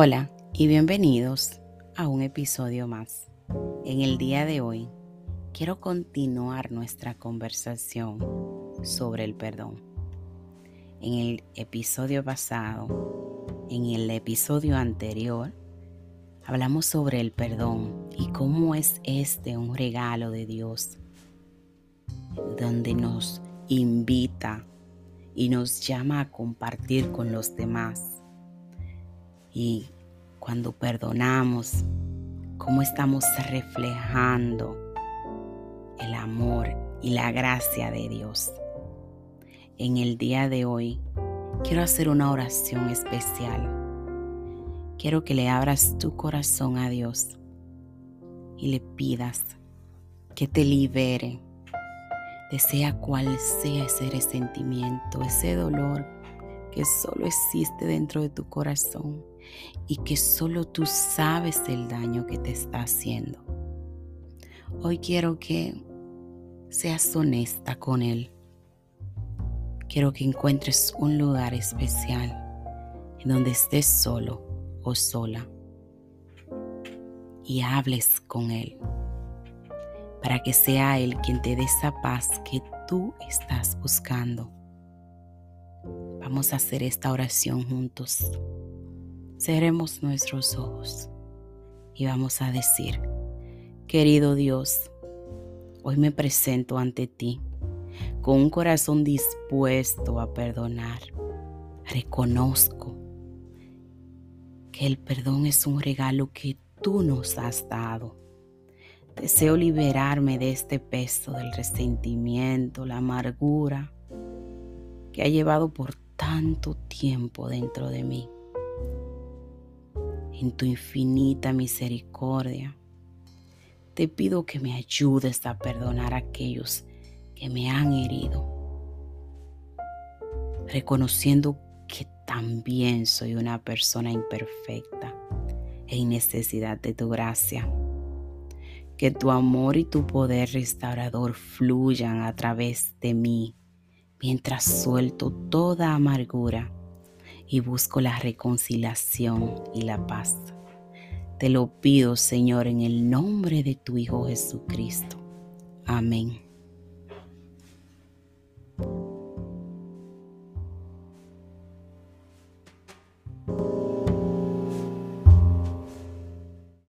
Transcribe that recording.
Hola y bienvenidos a un episodio más. En el día de hoy quiero continuar nuestra conversación sobre el perdón. En el episodio pasado, en el episodio anterior, hablamos sobre el perdón y cómo es este un regalo de Dios, donde nos invita y nos llama a compartir con los demás y cuando perdonamos, cómo estamos reflejando el amor y la gracia de Dios. En el día de hoy quiero hacer una oración especial. Quiero que le abras tu corazón a Dios y le pidas que te libere de sea cual sea ese resentimiento, ese dolor que solo existe dentro de tu corazón y que solo tú sabes el daño que te está haciendo. Hoy quiero que seas honesta con Él. Quiero que encuentres un lugar especial en donde estés solo o sola y hables con Él para que sea Él quien te dé esa paz que tú estás buscando. Vamos a hacer esta oración juntos. Cerremos nuestros ojos y vamos a decir, querido Dios, hoy me presento ante ti con un corazón dispuesto a perdonar. Reconozco que el perdón es un regalo que tú nos has dado. Deseo liberarme de este peso del resentimiento, la amargura que ha llevado por tanto tiempo dentro de mí en tu infinita misericordia. Te pido que me ayudes a perdonar a aquellos que me han herido, reconociendo que también soy una persona imperfecta e necesidad de tu gracia. Que tu amor y tu poder restaurador fluyan a través de mí mientras suelto toda amargura y busco la reconciliación y la paz. Te lo pido, Señor, en el nombre de tu Hijo Jesucristo. Amén.